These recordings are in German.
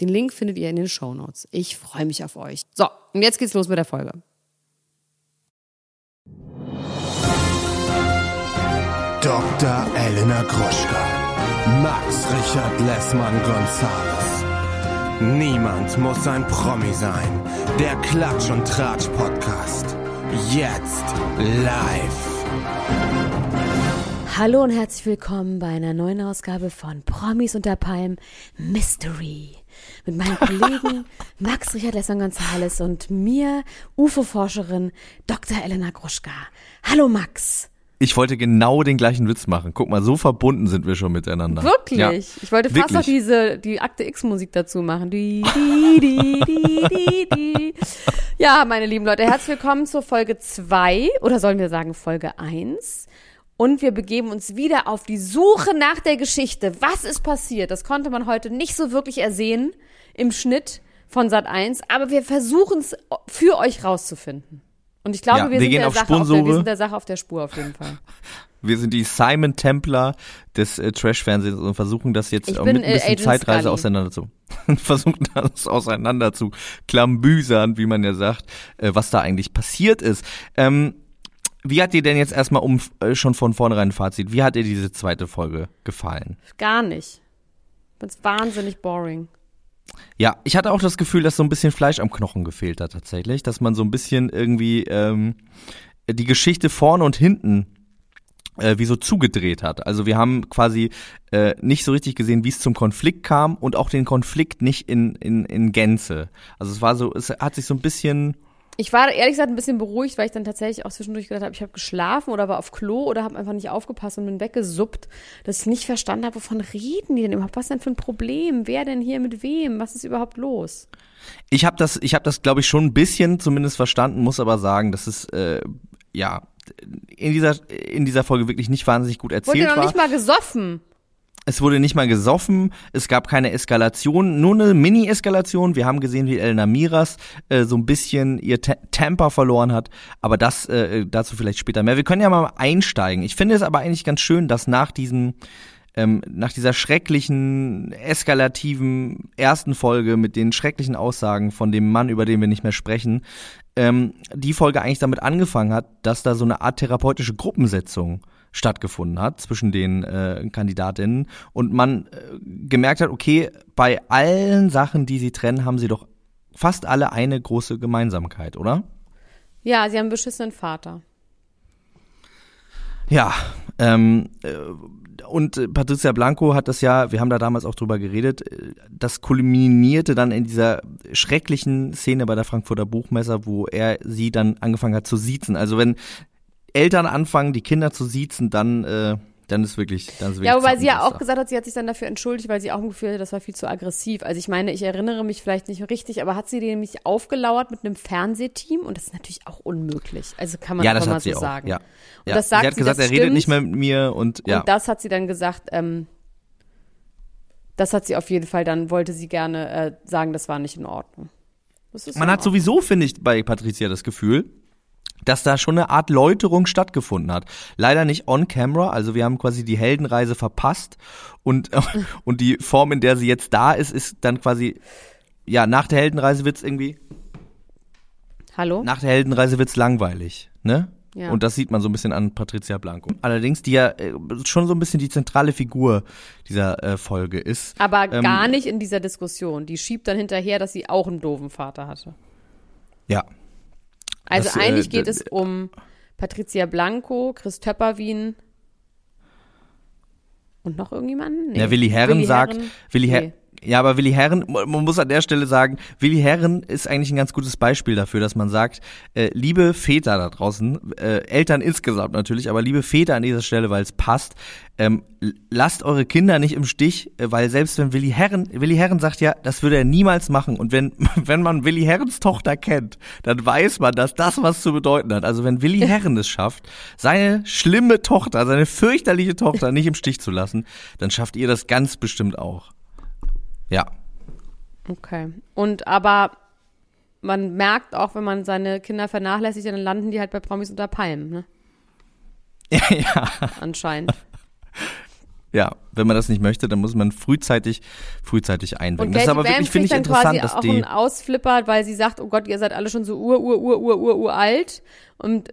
Den Link findet ihr in den Show Notes. Ich freue mich auf euch. So, und jetzt geht's los mit der Folge. Dr. Elena Gruschka. Max Richard Lessmann Gonzales. Niemand muss ein Promi sein. Der Klatsch und Tratsch Podcast. Jetzt live. Hallo und herzlich willkommen bei einer neuen Ausgabe von Promis unter Palm Mystery mit meinen Kollegen Max Richard Lessern Gonzales und mir, UFO-Forscherin Dr. Elena Gruschka. Hallo Max. Ich wollte genau den gleichen Witz machen. Guck mal, so verbunden sind wir schon miteinander. Wirklich? Ja, ich wollte fast noch diese, die Akte X-Musik dazu machen. Die, die, die, die, die, die. Ja, meine lieben Leute, herzlich willkommen zur Folge 2 oder sollen wir sagen Folge 1 und wir begeben uns wieder auf die Suche nach der Geschichte. Was ist passiert? Das konnte man heute nicht so wirklich ersehen im Schnitt von Sat 1, aber wir versuchen es für euch rauszufinden. Und ich glaube, ja, wir, wir, sind der Sache auf der, wir sind der Sache auf der Spur auf jeden Fall. Wir sind die Simon Templer des äh, Trash-Fernsehens und versuchen das jetzt bin, mit ein bisschen äh, Zeitreise Scully. auseinander zu versuchen das auseinander zu klambüsern, wie man ja sagt, äh, was da eigentlich passiert ist. Ähm, wie hat dir denn jetzt erstmal um äh, schon von vornherein ein Fazit? Wie hat dir diese zweite Folge gefallen? Gar nicht. Ich find's wahnsinnig boring. Ja, ich hatte auch das Gefühl, dass so ein bisschen Fleisch am Knochen gefehlt hat tatsächlich, dass man so ein bisschen irgendwie ähm, die Geschichte vorne und hinten äh, wie so zugedreht hat. Also wir haben quasi äh, nicht so richtig gesehen, wie es zum Konflikt kam und auch den Konflikt nicht in, in, in Gänze. Also es war so, es hat sich so ein bisschen ich war ehrlich gesagt ein bisschen beruhigt, weil ich dann tatsächlich auch zwischendurch gedacht habe, ich habe geschlafen oder war auf Klo oder habe einfach nicht aufgepasst und bin weggesuppt, dass ich nicht verstanden habe, wovon reden die denn überhaupt? Was denn für ein Problem? Wer denn hier mit wem? Was ist überhaupt los? Ich habe das, ich habe das, glaube ich, schon ein bisschen zumindest verstanden, muss aber sagen, dass es äh, ja in dieser in dieser Folge wirklich nicht wahnsinnig gut erzählt Wurde noch war. nicht mal gesoffen. Es wurde nicht mal gesoffen, es gab keine Eskalation, nur eine Mini-Eskalation. Wir haben gesehen, wie Elena Miras äh, so ein bisschen ihr Te Temper verloren hat, aber das äh, dazu vielleicht später mehr. Wir können ja mal einsteigen. Ich finde es aber eigentlich ganz schön, dass nach diesem ähm, nach dieser schrecklichen, eskalativen ersten Folge mit den schrecklichen Aussagen von dem Mann, über den wir nicht mehr sprechen, ähm, die Folge eigentlich damit angefangen hat, dass da so eine Art therapeutische Gruppensetzung stattgefunden hat zwischen den äh, Kandidatinnen und man äh, gemerkt hat, okay, bei allen Sachen, die sie trennen, haben sie doch fast alle eine große Gemeinsamkeit, oder? Ja, sie haben einen beschissenen Vater. Ja, ähm, äh, und Patricia Blanco hat das ja, wir haben da damals auch drüber geredet, äh, das kulminierte dann in dieser schrecklichen Szene bei der Frankfurter Buchmesse, wo er sie dann angefangen hat zu siezen. Also wenn Eltern anfangen, die Kinder zu siezen, dann, äh, dann ist wirklich, dann ist wirklich Ja, wobei sie ja auch gesagt hat, sie hat sich dann dafür entschuldigt, weil sie auch ein Gefühl hatte, das war viel zu aggressiv. Also ich meine, ich erinnere mich vielleicht nicht richtig, aber hat sie nämlich aufgelauert mit einem Fernsehteam und das ist natürlich auch unmöglich. Also kann man ja, das mal hat so sie auch. sagen. Ja. Und ja. das sagt sie hat gesagt, er stimmt. redet nicht mehr mit mir und ja. Und das hat sie dann gesagt, ähm, das hat sie auf jeden Fall, dann wollte sie gerne äh, sagen, das war nicht in Ordnung. Man hat sowieso, finde ich, bei Patricia das Gefühl, dass da schon eine Art Läuterung stattgefunden hat. Leider nicht on camera, also wir haben quasi die Heldenreise verpasst und, und die Form, in der sie jetzt da ist, ist dann quasi, ja, nach der Heldenreise wird's irgendwie. Hallo? Nach der Heldenreise wird's langweilig, ne? Ja. Und das sieht man so ein bisschen an Patricia Blanco. Allerdings, die ja äh, schon so ein bisschen die zentrale Figur dieser äh, Folge ist. Aber ähm, gar nicht in dieser Diskussion. Die schiebt dann hinterher, dass sie auch einen doofen Vater hatte. Ja, also das, äh, eigentlich äh, geht es um Patricia Blanco, Chris Töpperwien und noch irgendjemanden? Nee. Ja, Willi Herren Willi sagt, Herren, Willi, Her Ja, aber Willi Herren, man muss an der Stelle sagen, Willi Herren ist eigentlich ein ganz gutes Beispiel dafür, dass man sagt, äh, liebe Väter da draußen, äh, Eltern insgesamt natürlich, aber liebe Väter an dieser Stelle, weil es passt, ähm, lasst eure Kinder nicht im Stich, äh, weil selbst wenn Willi Herren, Willi Herren sagt ja, das würde er niemals machen und wenn, wenn man Willi Herrens Tochter kennt, dann weiß man, dass das was zu bedeuten hat. Also wenn Willi Herren es schafft, seine schlimme Tochter, seine fürchterliche Tochter nicht im Stich zu lassen, dann schafft ihr das ganz bestimmt auch. Ja. Okay. Und aber man merkt auch, wenn man seine Kinder vernachlässigt, dann landen die halt bei Promis unter Palmen, ne? ja. Anscheinend. Ja, wenn man das nicht möchte, dann muss man frühzeitig, frühzeitig einwirken. Und das ist aber Bam wirklich, finde ich interessant, quasi dass auch die. einen Ausflipper, weil sie sagt, oh Gott, ihr seid alle schon so ur, ur, ur, ur, ur, uralt. Und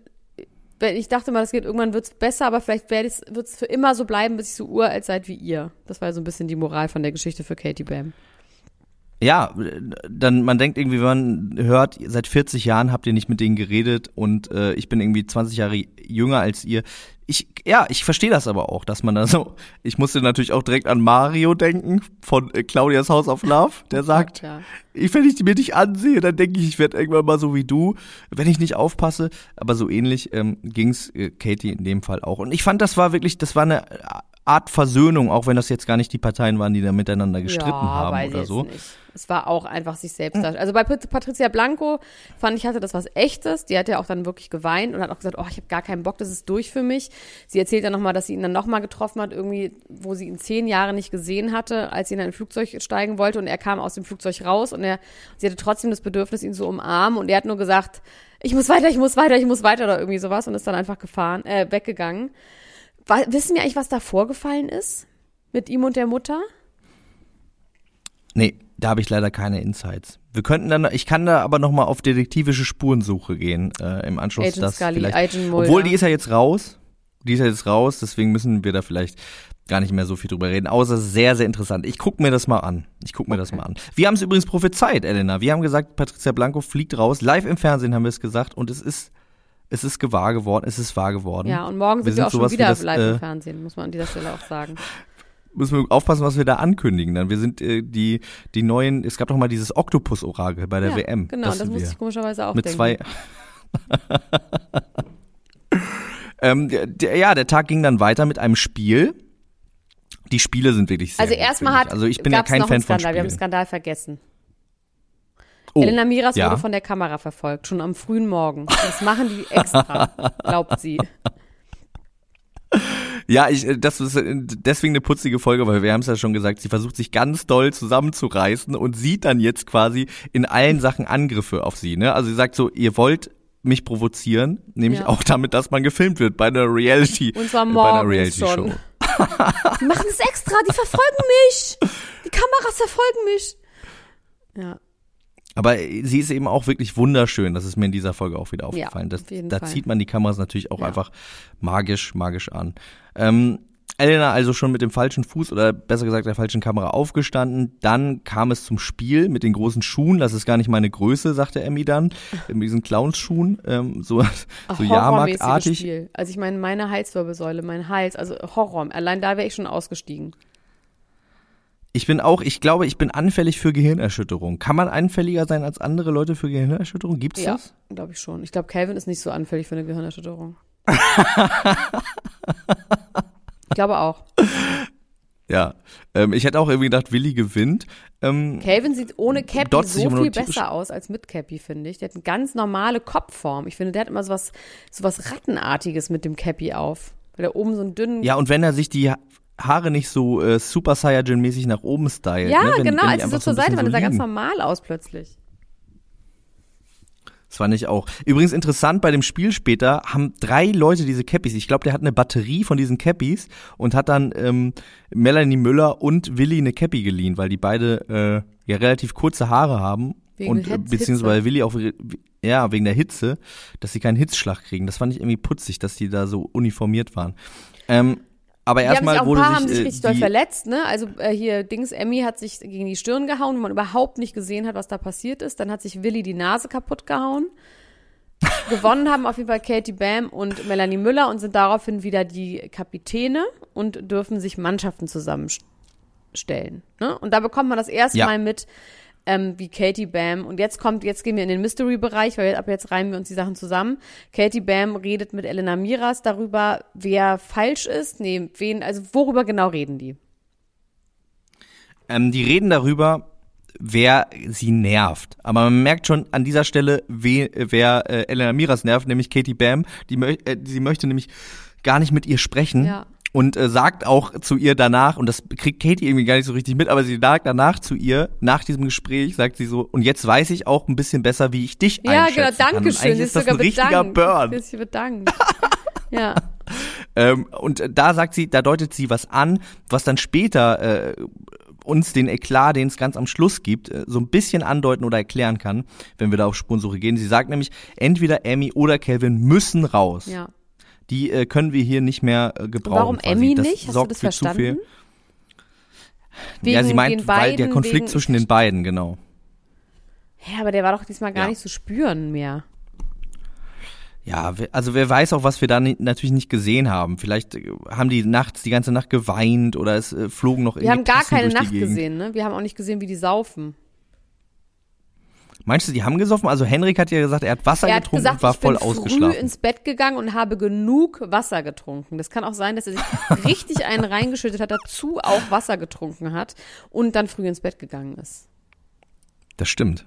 ich dachte mal, das geht irgendwann wird's besser, aber vielleicht wird es für immer so bleiben, bis ich so uralt seid wie ihr. Das war so ein bisschen die Moral von der Geschichte für Katie Bam. Ja, dann man denkt irgendwie, wenn man hört, seit 40 Jahren habt ihr nicht mit denen geredet und äh, ich bin irgendwie 20 Jahre jünger als ihr. Ich ja, ich verstehe das aber auch, dass man da so. Ich musste natürlich auch direkt an Mario denken von äh, Claudias House of Love, der sagt, ja. ich wenn ich mir nicht ansehe, dann denke ich, ich werde irgendwann mal so wie du, wenn ich nicht aufpasse. Aber so ähnlich ähm, ging's äh, Katie in dem Fall auch. Und ich fand, das war wirklich, das war eine Art Versöhnung, auch wenn das jetzt gar nicht die Parteien waren, die da miteinander gestritten ja, haben oder so. Nicht. Es war auch einfach sich selbst darstellen. Also bei Pat- Patricia Blanco fand ich, hatte das was Echtes. Die hat ja auch dann wirklich geweint und hat auch gesagt, oh, ich habe gar keinen Bock, das ist durch für mich. Sie erzählt dann nochmal, dass sie ihn dann nochmal getroffen hat, irgendwie, wo sie ihn zehn Jahre nicht gesehen hatte, als sie in ein Flugzeug steigen wollte und er kam aus dem Flugzeug raus und er, sie hatte trotzdem das Bedürfnis, ihn zu umarmen und er hat nur gesagt, ich muss weiter, ich muss weiter, ich muss weiter oder irgendwie sowas und ist dann einfach gefahren, äh, weggegangen. Wissen wir eigentlich, was da vorgefallen ist? Mit ihm und der Mutter? Nee, da habe ich leider keine Insights. Wir könnten dann, ich kann da aber noch mal auf detektivische Spurensuche gehen äh, im Anschluss. Agent dass Scully, vielleicht, Agent Mulder. obwohl die ist ja jetzt raus, die ist ja jetzt raus, deswegen müssen wir da vielleicht gar nicht mehr so viel drüber reden. Außer sehr, sehr interessant. Ich guck mir das mal an. Ich guck mir das mal an. Wir haben es übrigens prophezeit, Elena. Wir haben gesagt, Patricia Blanco fliegt raus. Live im Fernsehen haben wir es gesagt und es ist, es ist gewahr geworden. Es ist wahr geworden. Ja, und morgen Wir sind wir, sind auch schon wieder das, live äh, im Fernsehen, muss man an dieser Stelle auch sagen. müssen wir aufpassen, was wir da ankündigen. Dann wir sind äh, die die neuen. Es gab doch mal dieses Oktopus-Orakel bei der ja, WM. Genau, das, sind musste wir. ich komischerweise auch mit denken. zwei. ähm, der, der, ja, der Tag ging dann weiter mit einem Spiel. Die Spiele sind wirklich sehr also erstmal hat ich. Also ich bin ja kein Fan einen von Skandal. Wir haben einen Spielen. Skandal vergessen. Oh, Elena Miras ja. wurde von der Kamera verfolgt, schon am frühen Morgen. Das machen die extra, glaubt sie. Ja, ich, äh, das ist äh, deswegen eine putzige Folge, weil wir haben es ja schon gesagt, sie versucht sich ganz doll zusammenzureißen und sieht dann jetzt quasi in allen Sachen Angriffe auf sie. Ne? Also sie sagt so, ihr wollt mich provozieren, nämlich Ja. auch damit, dass man gefilmt wird bei einer Reality, Und zwar äh, bei einer Reality Show. schon. Die machen es extra, die verfolgen mich. Die Kameras verfolgen mich. Ja, Aber sie ist eben auch wirklich wunderschön. Das ist mir in dieser Folge auch wieder aufgefallen. das, auf jeden da Fall. zieht man die Kameras natürlich auch Ja. einfach magisch, magisch an. Ähm, Elena also schon mit dem falschen Fuß oder besser gesagt der falschen Kamera aufgestanden. Dann kam es zum Spiel mit den großen Schuhen. Das ist gar nicht meine Größe, sagte Emmy dann. Mit diesen Clownsschuhen, ähm, so, so Jahrmarktartig. Spiel. Also ich meine, meine Halswirbelsäule, mein Hals, also Horror. Allein da wäre ich schon ausgestiegen. Ich bin auch, ich glaube, ich bin anfällig für Gehirnerschütterung. Kann man anfälliger sein als andere Leute für Gehirnerschütterung? Gibt's Ja, das? glaube ich schon. Ich glaube, Calvin ist nicht so anfällig für eine Gehirnerschütterung. ich glaube auch. Ja. Ähm, ich hätte auch irgendwie gedacht, Willi gewinnt. Ähm, Calvin sieht ohne Cappy so viel besser aus als mit Cappy, finde ich. Der hat eine ganz normale Kopfform. Ich finde, der hat immer sowas, sowas Rattenartiges mit dem Cappy auf. Weil er oben so einen dünnen. Ja, und wenn er sich die Haare nicht so äh, Super Saiyajin-mäßig nach oben stylt. Ja, ne? wenn, genau, wenn als sie so zur Seite waren, der sah ganz normal aus plötzlich. Das fand ich auch. Übrigens interessant, bei dem Spiel später haben drei Leute diese Cappies. Ich glaube, der hat eine Batterie von diesen Cappies und hat dann ähm, Melanie Müller und Willi eine Cappy geliehen, weil die beide äh, ja relativ kurze Haare haben. Wegen und Hitze. beziehungsweise Willi auch ja wegen der Hitze, dass sie keinen Hitzschlag kriegen. Das fand ich irgendwie putzig, dass die da so uniformiert waren. Ähm, aber Die haben sich erstmal auch ein wurde paar haben sich äh, richtig doll verletzt, ne? Also äh, hier Dings Emmy hat sich gegen die Stirn gehauen, wo man überhaupt nicht gesehen hat, was da passiert ist. Dann hat sich Willi die Nase kaputt gehauen. Gewonnen haben auf jeden Fall Katie Bam und Melanie Müller und sind daraufhin wieder die Kapitäne und dürfen sich Mannschaften zusammenstellen. stellen. Ne? Und da bekommt man das erste Ja. Mal mit, ähm, wie Katie Bam, und jetzt kommt, jetzt gehen wir in den Mystery-Bereich, weil ab jetzt reimen wir uns die Sachen zusammen. Katie Bam redet mit Elena Miras darüber, wer falsch ist. Nee, wen, also worüber genau reden die? Ähm, die reden darüber, wer sie nervt. Aber man merkt schon an dieser Stelle, we, wer äh, Elena Miras nervt, nämlich Katie Bam. Die, mö äh, sie möchte nämlich gar nicht mit ihr sprechen. Ja. Und äh, sagt auch zu ihr danach, und das kriegt Katie irgendwie gar nicht so richtig mit, aber sie sagt danach zu ihr, nach diesem Gespräch, sagt sie so, und jetzt weiß ich auch ein bisschen besser, wie ich dich Ja, einschätzen genau, kann. danke schön. Sie ist das ein sogar richtiger bedankt. Burn. Sie ist hier bedankt. ja. Ähm, und da sagt sie, da deutet sie was an, was dann später äh, uns den Eklat, den es ganz am Schluss gibt, äh, so ein bisschen andeuten oder erklären kann, wenn wir da auf Spurensuche gehen. Sie sagt nämlich, entweder Amy oder Calvin müssen raus. ja. Die äh, können wir hier nicht mehr äh, gebrauchen. Warum quasi. Emmy das nicht? Hast du sorgt das für zu verstanden? Viel. ja, sie Wegen meint, weil der beiden, Konflikt wegen- zwischen den beiden, genau. Ja, aber der war doch diesmal gar Ja. nicht zu spüren mehr. Ja, also wer weiß auch, was wir da natürlich nicht gesehen haben. Vielleicht äh, haben die nachts die ganze Nacht geweint oder es äh, flogen noch Wir haben gar Tassen keine Nacht gesehen, ne? Wir haben auch nicht gesehen, wie die saufen. Meinst du, die haben gesoffen? Also Henrik hat ja gesagt, er hat Wasser Er hat getrunken gesagt, und war ich bin früh ins Bett gegangen und habe genug Wasser getrunken. Das kann auch sein, dass er sich richtig einen reingeschüttet hat, dazu auch Wasser getrunken hat und dann früh ins Bett gegangen ist. Das stimmt.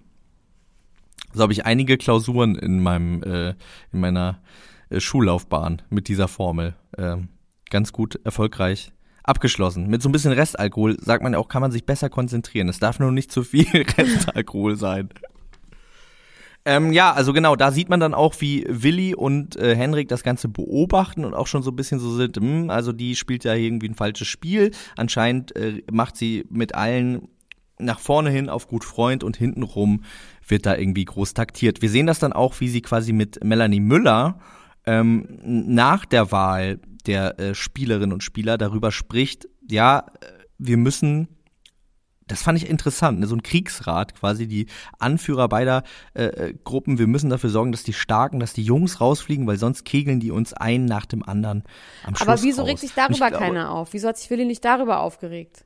So habe ich einige Klausuren in meinem äh, in meiner äh, Schullaufbahn mit dieser Formel ähm, ganz gut erfolgreich abgeschlossen. Mit so ein bisschen Restalkohol sagt man ja auch, kann man sich besser konzentrieren. Es darf nur nicht zu viel Restalkohol sein. Ähm, ja, also genau, da sieht man dann auch, wie Willi und äh, Henrik das Ganze beobachten und auch schon so ein bisschen so sind, hm, also die spielt ja irgendwie ein falsches Spiel. Anscheinend äh, macht sie mit allen nach vorne hin auf gut Freund und hintenrum wird da irgendwie groß taktiert. Wir sehen das dann auch, wie sie quasi mit Melanie Müller ähm, nach der Wahl der äh, Spielerinnen und Spieler darüber spricht, ja, äh, wir müssen das fand ich interessant, ne? so ein Kriegsrat quasi, die Anführer beider äh, äh, Gruppen, wir müssen dafür sorgen, dass die Starken, dass die Jungs rausfliegen, weil sonst kegeln die uns ein nach dem anderen am Schluss Aber wieso raus. regt sich darüber glaube, keiner auf? Wieso hat sich Willi nicht darüber aufgeregt?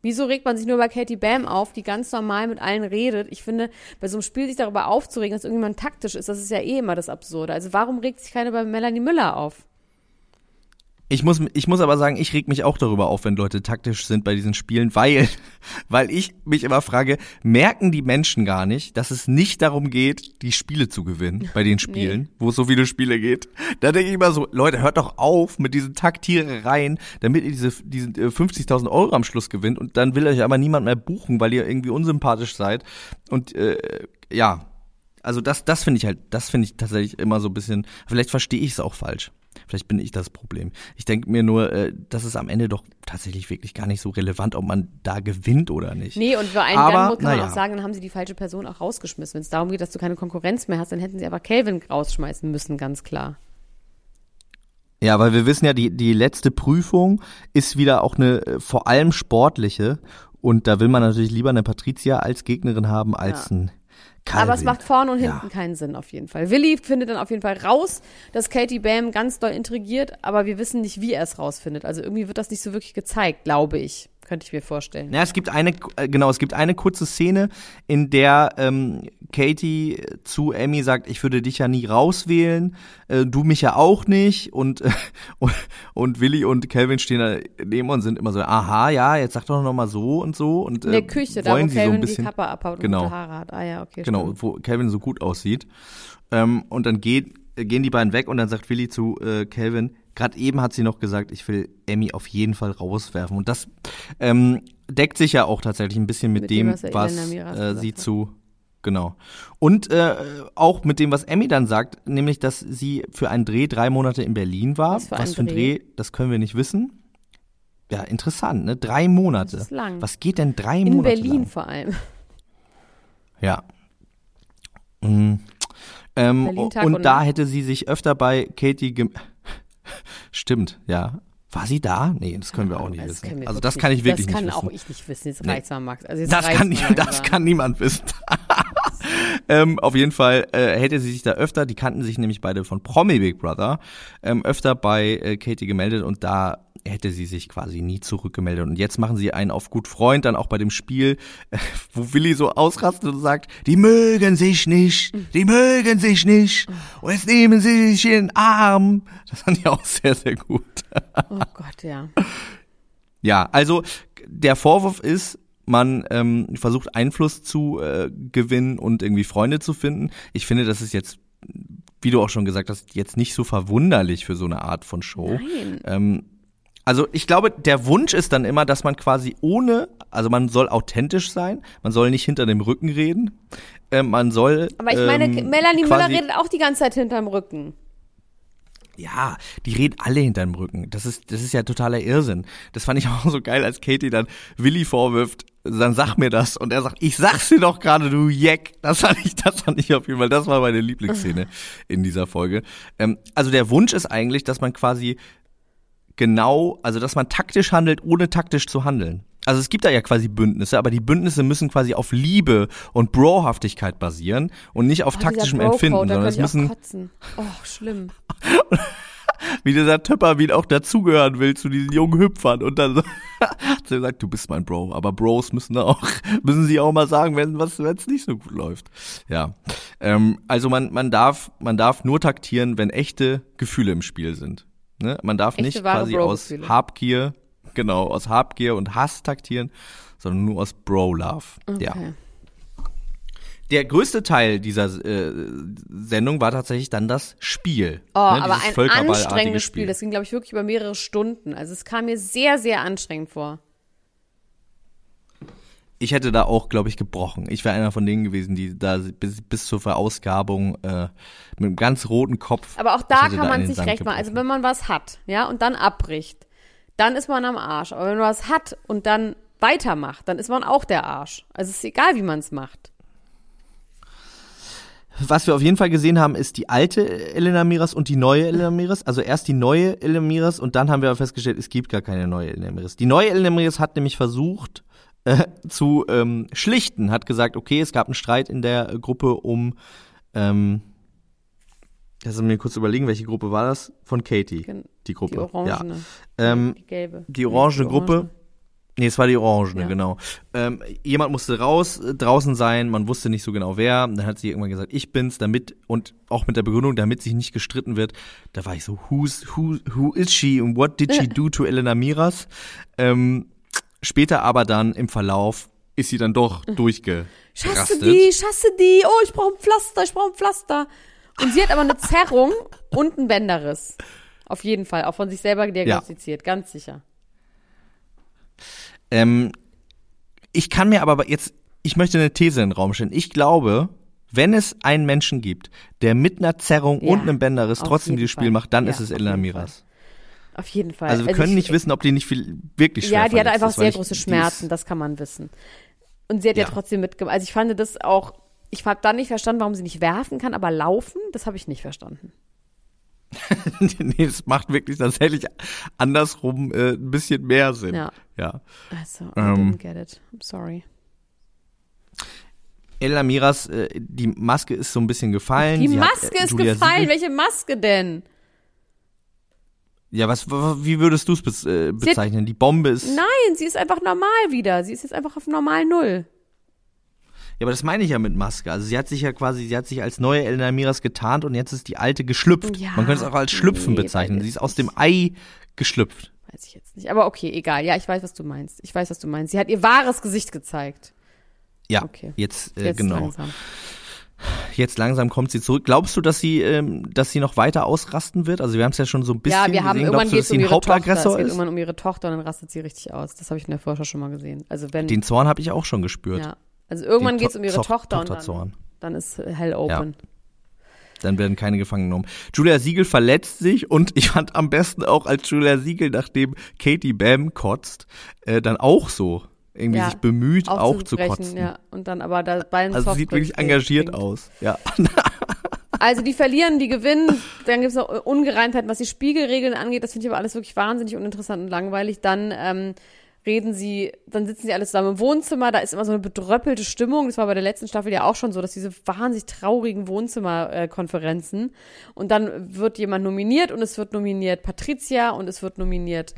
Wieso regt man sich nur über Katie Bam auf, die ganz normal mit allen redet? Ich finde, bei so einem Spiel sich darüber aufzuregen, dass irgendjemand taktisch ist, das ist ja eh immer das Absurde. Also warum regt sich keiner bei Melanie Müller auf? Ich muss, ich muss aber sagen, ich reg mich auch darüber auf, wenn Leute taktisch sind bei diesen Spielen, weil, weil ich mich immer frage, merken die Menschen gar nicht, dass es nicht darum geht, die Spiele zu gewinnen bei den Spielen, wo es so viele Spiele geht. Da denke ich immer so, Leute, hört doch auf mit diesen Taktierereien, damit ihr diese, diese äh, 50.000 Euro am Schluss gewinnt und dann will euch aber niemand mehr buchen, weil ihr irgendwie unsympathisch seid. Und äh, ja, also das, das finde ich halt, das finde ich tatsächlich immer so ein bisschen, vielleicht verstehe ich es auch falsch. Vielleicht bin ich das Problem. Ich denke mir nur, äh, das ist am Ende doch tatsächlich wirklich gar nicht so relevant, ob man da gewinnt oder nicht. Nee, und für einen Aber, dann kann man naja. auch sagen, dann haben sie die falsche Person auch rausgeschmissen. Wenn es darum geht, dass du keine Konkurrenz mehr hast, dann hätten sie einfach Calvin rausschmeißen müssen, ganz klar. Ja, weil wir wissen ja, die, die letzte Prüfung ist wieder auch eine äh, vor allem sportliche. Und da will man natürlich lieber eine Patricia als Gegnerin haben als Ja. ein Calvin. Aber es macht vorne und Ja. hinten keinen Sinn auf jeden Fall. Willi findet dann auf jeden Fall raus, dass Katie Bam ganz doll intrigiert, aber wir wissen nicht, wie er es rausfindet. Also irgendwie wird das nicht so wirklich gezeigt, glaube ich. Könnte ich mir vorstellen. Ja, es gibt eine, äh, genau, es gibt eine kurze Szene, in der ähm, Katie zu Emmy sagt, ich würde dich ja nie rauswählen, äh, du mich ja auch nicht und, äh, und und Willi und Calvin stehen da neben und sind immer so, aha, ja, jetzt sag doch noch mal so und so und äh, In der Küche, da wo sie so Calvin ein die bisschen, Kappe abhaut und genau. gute Haare hat. Ah ja, okay, genau, stimmt. wo Calvin so gut aussieht ähm, und dann geht, äh, gehen die beiden weg und dann sagt Willi zu äh, Calvin, gerade eben hat sie noch gesagt, ich will Emmy auf jeden Fall rauswerfen und das ähm, deckt sich ja auch tatsächlich ein bisschen mit, Mit dem, dem, was was äh, sie hat. zu genau und äh, auch mit dem, was Emmy dann sagt, nämlich, dass sie für einen Dreh drei Monate in Berlin war. Was für ein ein Dreh? Dreh, das können wir nicht wissen. Ja, interessant, ne? Drei Monate. Das ist lang. Was geht denn drei In Monate Berlin lang? vor allem. Ja. Mhm. Ähm, und da hätte sie sich öfter bei Katie gem Stimmt, ja. War sie da? Nee, das können wir auch nicht Das wissen. wir Also wirklich das kann ich nicht- wirklich Das kann auch wissen. ich nicht wissen. Jetzt Nee. reicht's mal, Max. Also Das kann, nie, das kann niemand wissen. Ähm, auf jeden Fall äh, hätte sie sich da öfter, die kannten sich nämlich beide von Promi Big Brother, ähm, öfter bei äh, Katie gemeldet und da hätte sie sich quasi nie zurückgemeldet. Und jetzt machen sie einen auf gut Freund, dann auch bei dem Spiel, äh, wo Willi so ausrastet und sagt, die mögen sich nicht, die mögen sich nicht. Und jetzt nehmen sie sich in den Arm. Das fand ich auch sehr, sehr gut. Oh Gott, ja. Ja, also der Vorwurf ist, man ähm, versucht Einfluss zu äh, gewinnen und irgendwie Freunde zu finden. Ich finde, das ist jetzt, wie du auch schon gesagt hast, jetzt nicht so verwunderlich für so eine Art von Show. Ähm, also ich glaube, der Wunsch ist dann immer, dass man quasi ohne, also man soll authentisch sein, man soll nicht hinter dem Rücken reden, äh, man soll. Aber ich meine, ähm, Melanie Müller redet auch die ganze Zeit hinterm Rücken. Ja, die reden alle hinterm Rücken. Das ist, das ist ja totaler Irrsinn. Das fand ich auch so geil, als Katie dann Willi vorwirft, dann sag mir das. Und er sagt, ich sag's dir doch gerade, du Jeck. Das fand ich, das fand ich auf jeden Fall, das war meine Lieblingsszene in dieser Folge. Ähm, also der Wunsch ist eigentlich, dass man quasi genau, also dass man taktisch handelt, ohne taktisch zu handeln. Also es gibt da ja quasi Bündnisse, aber die Bündnisse müssen quasi auf Liebe und Brohaftigkeit basieren und nicht auf Oh, taktischem Empfinden, sondern es müssen kotzen. Oh, schlimm. wie dieser Töpperwien auch dazugehören will zu diesen jungen Hüpfern und dann so, hat sie gesagt, du bist mein Bro, aber Bros müssen auch, müssen sie auch mal sagen, wenn was, es nicht so gut läuft. Ja, ähm, also man, man darf, man darf nur taktieren, wenn echte Gefühle im Spiel sind. Ne? Man darf Echte, nicht quasi aus. Habgier, genau, aus Habgier und Hass taktieren, sondern nur aus Bro-Love. Ja. Der größte Teil dieser äh, Sendung war tatsächlich dann das Spiel. Oh, ne, aber ein anstrengendes Spiel. Das ging, glaube ich, wirklich über mehrere Stunden. Also es kam mir sehr, sehr anstrengend vor. ich hätte da auch, glaube ich, gebrochen. Ich wäre einer von denen gewesen, die da bis, bis zur Verausgabung äh, mit einem ganz roten Kopf. Aber auch da kann in man sich Sand recht machen. Also wenn man was hat, ja, und dann abbricht, dann ist man am Arsch. Aber wenn man was hat und dann weitermacht, dann ist man auch der Arsch. Also es ist egal, wie man es macht. Was wir auf jeden Fall gesehen haben, ist die alte Elena Miras und die neue Elena Miras. Also erst die neue Elena Miras und dann haben wir festgestellt, es gibt gar keine neue Elena Miras. Die neue Elena Miras hat nämlich versucht äh, zu ähm, schlichten, hat gesagt, okay, es gab einen Streit in der äh, Gruppe um, ähm, lass mir kurz überlegen, welche Gruppe war das? Von Katie, die Gruppe. Die orangene. Ja. Ähm, die gelbe. die orangene Nee, Gruppe. Nee, es war die Orangene, Ja. genau. Ähm, jemand musste raus, äh, draußen sein, man wusste nicht so genau wer. Dann hat sie irgendwann gesagt, ich bin's, damit, und auch mit der Begründung, damit sich nicht gestritten wird. Da war ich so, who's, who, who is she and what did she do to Elena Miras? Ähm, später aber dann im Verlauf ist sie dann doch durchgerastet. Ich hasse die, ich hasse die. Oh, ich brauche ein Pflaster, ich brauche ein Pflaster. Und sie hat aber eine Zerrung und einen Bänderriss. Auf jeden Fall, auch von sich selber diagnostiziert, ganz sicher. Ähm, ich kann mir aber jetzt, ich möchte eine These in den Raum stellen. Ich glaube, wenn es einen Menschen gibt, der mit einer Zerrung Ja, und einem Bänderriss trotzdem dieses Spiel Fall. macht, dann Ja, ist es Elena Miras. Auf jeden Fall. Also wir können ich, nicht wissen, ob die nicht viel, wirklich schwer Ja, die hatte verletzt einfach ist, sehr große Schmerzen, das kann man wissen. Und sie hat ja, Ja. trotzdem mitgemacht. Also ich fand das auch, ich habe dann nicht verstanden, warum sie nicht werfen kann, aber laufen, das habe ich nicht verstanden. nee, es macht wirklich tatsächlich andersrum äh, ein bisschen mehr Sinn. Ja. ja. Also, I Ähm. didn't get it. I'm sorry. Elena Miras, äh, die Maske ist so ein bisschen gefallen. Die Sie hat, Maske äh, ist Julia gefallen. Siegel- Welche Maske denn? Ja, was, wie würdest du es äh, bezeichnen? Die Bombe ist. Nein, sie ist einfach normal wieder. Sie ist jetzt einfach auf normal Null. Ja, aber das meine ich ja mit Maske. Also sie hat sich ja quasi, sie hat sich als neue Elena Miras getarnt und jetzt ist die alte geschlüpft. Ja, Man könnte es auch als Schlüpfen nee, bezeichnen. Sie ist aus dem Ei geschlüpft. Weiß ich jetzt nicht. Aber okay, egal. Ja, ich weiß, was du meinst. Ich weiß, was du meinst. Sie hat ihr wahres Gesicht gezeigt. Ja, Okay. jetzt, äh, Jetzt genau. langsam. Jetzt langsam kommt sie zurück. Glaubst du, dass sie, ähm, dass sie noch weiter ausrasten wird? Also wir haben es ja schon so ein bisschen Ja, wir haben gesehen. irgendwann geht dass es sie um ihre Tochter. Es Hauptaggressor geht irgendwann um ihre Tochter und dann rastet sie richtig aus. Das habe ich in der Vorschau schon mal gesehen. Also wenn Den Zorn habe ich auch schon gespürt. ja, also irgendwann geht es um ihre Zoch- Tochter und dann, dann ist hell open. Dann werden keine gefangen genommen. Julia Siegel verletzt sich und ich fand am besten auch, als Julia Siegel, nachdem Katie Bam kotzt, äh, dann auch so irgendwie Ja, sich bemüht, auch, zu kotzen. Ja, und dann aber da beim Also sieht wirklich engagiert aus. Ja. Also die verlieren, die gewinnen. Dann gibt es noch Ungereimtheiten, was die Spiegelregeln angeht. Das finde ich aber alles wirklich wahnsinnig uninteressant und langweilig. Dann ähm, reden sie, dann sitzen sie alle zusammen im Wohnzimmer, da ist immer so eine bedröppelte Stimmung. Das war bei der letzten Staffel ja auch schon so, dass diese wahnsinnig traurigen Wohnzimmerkonferenzen. und dann wird jemand nominiert und es wird nominiert Patricia und es wird nominiert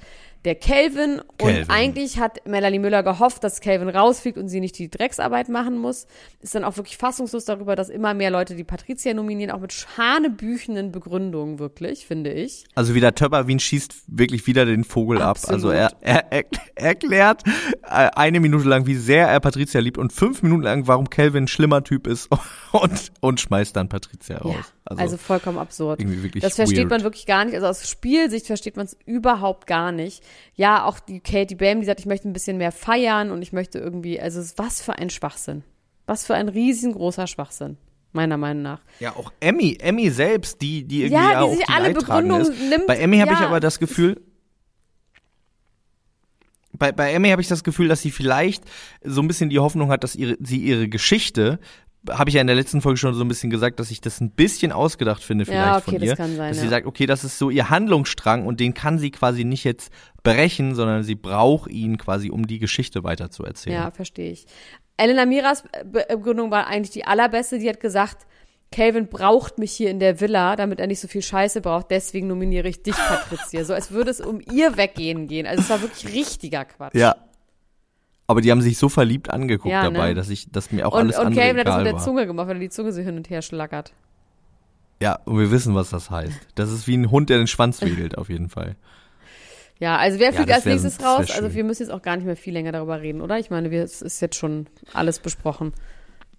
der Kelvin. Und eigentlich hat Melanie Müller gehofft, dass Kelvin rausfliegt und sie nicht die Drecksarbeit machen muss. Ist dann auch wirklich fassungslos darüber, dass immer mehr Leute die Patricia nominieren, auch mit hanebüchenden Begründungen, wirklich, finde ich. Also wieder Töpperwien schießt wirklich wieder den Vogel Absolut. ab. Also er, er, er erklärt äh, eine Minute lang, wie sehr er Patricia liebt und fünf Minuten lang, warum Kelvin ein schlimmer Typ ist und, und schmeißt dann Patricia raus. Ja, also, vollkommen absurd. Das versteht weird. man wirklich gar nicht. Also aus Spielsicht versteht man es überhaupt gar nicht. Ja, auch die Katie Bam, die sagt, ich möchte ein bisschen mehr feiern und ich möchte irgendwie, also was für ein Schwachsinn. Was für ein riesengroßer Schwachsinn, meiner Meinung nach. Ja, auch Emmy, Emmy selbst, die, die irgendwie Ja, ja, die auch sich die alle Leidtragende ist. Nimmt, Bei Emmy habe ich ja. aber das Gefühl, bei, bei Emmy habe ich das Gefühl, dass sie vielleicht so ein bisschen die Hoffnung hat, dass ihre, sie ihre Geschichte, habe ich ja in der letzten Folge schon so ein bisschen gesagt, dass ich das ein bisschen ausgedacht finde vielleicht Ja, okay, von das ihr. kann sein, dass ja. sie sagt, okay, das ist so ihr Handlungsstrang und den kann sie quasi nicht jetzt brechen, sondern sie braucht ihn quasi, um die Geschichte weiter zu erzählen. Ja, verstehe ich. Elena Miras Be- Begründung war eigentlich die allerbeste. Die hat gesagt, Calvin braucht mich hier in der Villa, damit er nicht so viel Scheiße braucht. Deswegen nominiere ich dich, Patricia. so als würde es um ihr Weggehen gehen. Also es war wirklich richtiger Quatsch. Ja. Aber die haben sich so verliebt angeguckt Ja, ne? dabei, dass ich, dass mir auch Und, alles und andere Calvin hat das mit der. Zunge gemacht, weil er die Zunge so hin und her schlackert. Ja, und wir wissen, was das heißt. Das ist wie ein Hund, der den Schwanz wedelt, auf jeden Fall. Ja, also wer Ja, fliegt das als wär- nächstes raus? Also wir müssen jetzt auch gar nicht mehr viel länger darüber reden, oder? Ich meine, wir, es ist jetzt schon alles besprochen.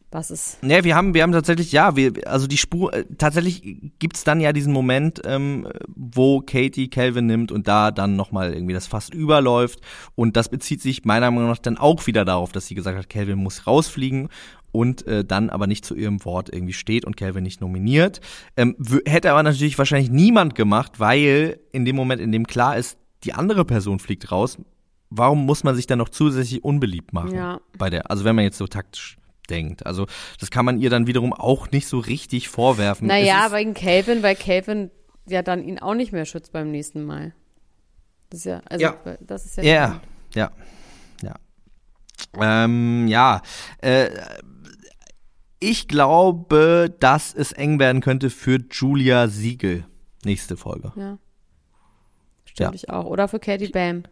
Was ist. Ne, wir haben, wir haben tatsächlich, ja, wir, also die Spur, äh, tatsächlich gibt's dann ja diesen Moment, ähm, wo Katie Calvin nimmt und da dann nochmal irgendwie das fast überläuft. Und das bezieht sich meiner Meinung nach dann auch wieder darauf, dass sie gesagt hat, Calvin muss rausfliegen und äh, dann aber nicht zu ihrem Wort irgendwie steht und Calvin nicht nominiert. Ähm, hätte aber natürlich wahrscheinlich niemand gemacht, weil in dem Moment, in dem klar ist, die andere Person fliegt raus, warum muss man sich dann noch zusätzlich unbeliebt machen? Ja. Bei der, also wenn man jetzt so taktisch denkt. Also das kann man ihr dann wiederum auch nicht so richtig vorwerfen. Naja, wegen Calvin, weil Calvin ja dann ihn auch nicht mehr schützt beim nächsten Mal. Das ist ja, also Ja. das ist ja. ja, ja, ja. Ähm, ja, äh, ich glaube, dass es eng werden könnte für Julia Siegel. Nächste Folge. Ja. Stimmt Ja. ich auch. Oder für Katie Bam.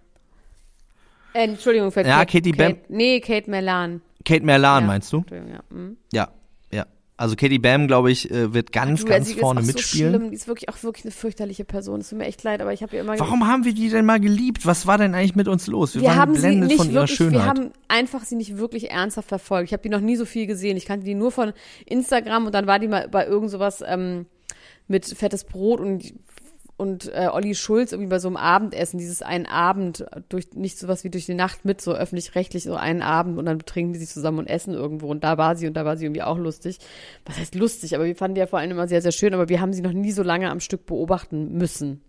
Äh, Entschuldigung, für Ja, Katie Bam- Nee, Kate Melan. Kate Merlan, ja. meinst du? Entschuldigung, ja. Mhm. Ja, ja. Also Katie Bam, glaube ich, äh, wird ganz, Julia ganz vorne ist auch mitspielen. So schlimm. Die ist wirklich auch wirklich eine fürchterliche Person. Es tut mir echt leid, aber ich habe ihr immer Warum haben wir die denn mal geliebt? Was war denn eigentlich mit uns los? Wir, wir waren haben sie geblendet nicht von ihrer wirklich, Schönheit. wir haben einfach sie nicht wirklich ernsthaft verfolgt. Ich habe die noch nie so viel gesehen. Ich kannte die nur von Instagram und dann war die mal bei irgend sowas ähm, mit fettes Brot und und äh, Olli Schulz irgendwie bei so einem Abendessen, dieses einen Abend durch nicht sowas wie durch die Nacht mit, so öffentlich-rechtlich so einen Abend und dann trinken die sich zusammen und essen irgendwo und da war sie und da war sie irgendwie auch lustig. Was heißt lustig, aber wir fanden die ja vor allem immer sehr, sehr schön, aber wir haben sie noch nie so lange am Stück beobachten müssen.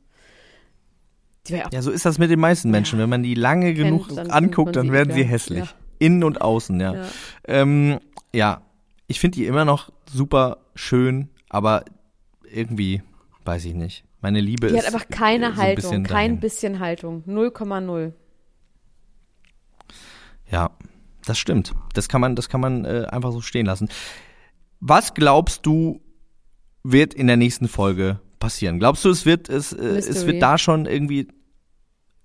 Ja Ja, so ist das mit den meisten Menschen. Wenn man die lange genug dann anguckt, dann sie werden sie egal. hässlich. Ja. Innen und außen, ja. Ja. Ähm, ja, ich finde die immer noch super schön, aber irgendwie, weiß ich nicht. Meine Liebe Die ist hat einfach keine so ein Haltung, bisschen kein bisschen Haltung. 0,0. Ja, das stimmt. Das kann man, das kann man äh, einfach so stehen lassen. Was glaubst du, wird in der nächsten Folge passieren? Glaubst du, es wird, es, äh, es wird da schon irgendwie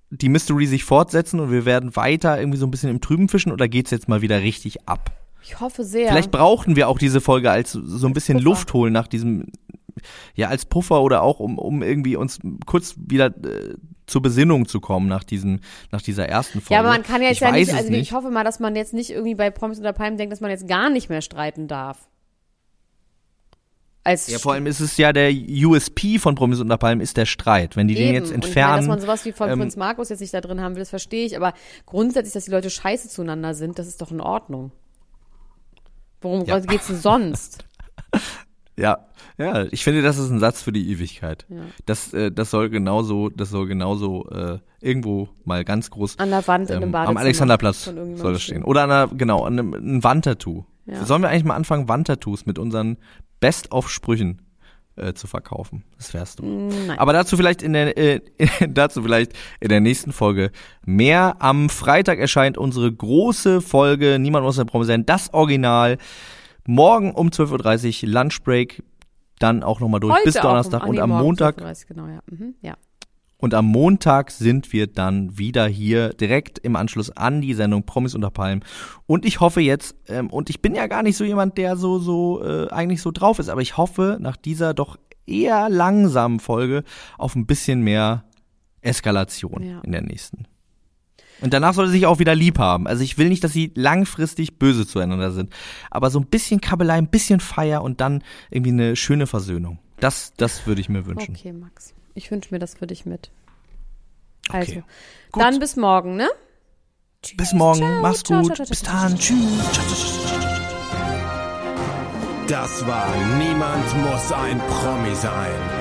die Mystery sich fortsetzen und wir werden weiter irgendwie so ein bisschen im Trüben fischen oder geht's jetzt mal wieder richtig ab? Ich hoffe sehr. Vielleicht brauchten wir auch diese Folge als so ein bisschen. Luft holen nach diesem, ja, als Puffer oder auch um, um irgendwie uns kurz wieder äh, zur Besinnung zu kommen nach diesem, nach dieser ersten Folge. ja, aber man kann ja jetzt ich ja nicht, es also nicht. ich hoffe mal, dass man jetzt nicht irgendwie bei Promis unter Palmen denkt, dass man jetzt gar nicht mehr streiten darf. Als Ja, vor allem ist es ja der USP von Promis unter Palmen ist der Streit. Wenn die den Eben. jetzt Und ich meine, dass entfernen, man sowas wie von ähm, Prinz Markus jetzt nicht da drin haben will, das verstehe ich. Aber grundsätzlich, dass die Leute scheiße zueinander sind, das ist doch in Ordnung. Worum Ja. geht's denn sonst? ja, ja, ich finde, das ist ein Satz für die Ewigkeit. Ja. Das, äh, das soll genauso, das soll genauso äh, irgendwo mal ganz groß An der Wand in einem ähm, Badezimmer. am Alexanderplatz soll das stehen. Oder an einer, genau, an einem ein Wandtattoo. Ja. Sollen wir eigentlich mal anfangen, Wandtattoos mit unseren Best-of-Sprüchen äh, zu verkaufen. Das wärst du. Nein. Aber dazu vielleicht in der äh, dazu vielleicht in der nächsten Folge mehr. Am Freitag erscheint unsere große Folge Niemand muss ein Promi sein, das Original. Morgen um 12.30 Uhr Lunchbreak, dann auch nochmal durch Heute bis Donnerstag um, ah, und nee, am Montag 12.30 genau, ja. Mhm, ja. und am Montag sind wir dann wieder hier direkt im Anschluss an die Sendung Promis unter Palmen. Und ich hoffe jetzt, ähm, und ich bin ja gar nicht so jemand, der so, so äh, eigentlich so drauf ist, aber ich hoffe nach dieser doch eher langsamen Folge auf ein bisschen mehr Eskalation Ja. in der nächsten. Und danach soll sie sich auch wieder lieb haben. Also ich will nicht, dass sie langfristig böse zueinander sind. Aber so ein bisschen Kabelei, ein bisschen Feier und dann irgendwie eine schöne Versöhnung. Das, das würde ich mir wünschen. Okay, Max. Ich wünsche mir das für dich mit. Also, Okay. Gut. dann bis morgen, ne? Bis morgen. Ciao, Mach's ciao, gut. ciao, ciao, Bis ciao, dann. ciao, Tschüss. Das war Niemand muss ein Promi sein.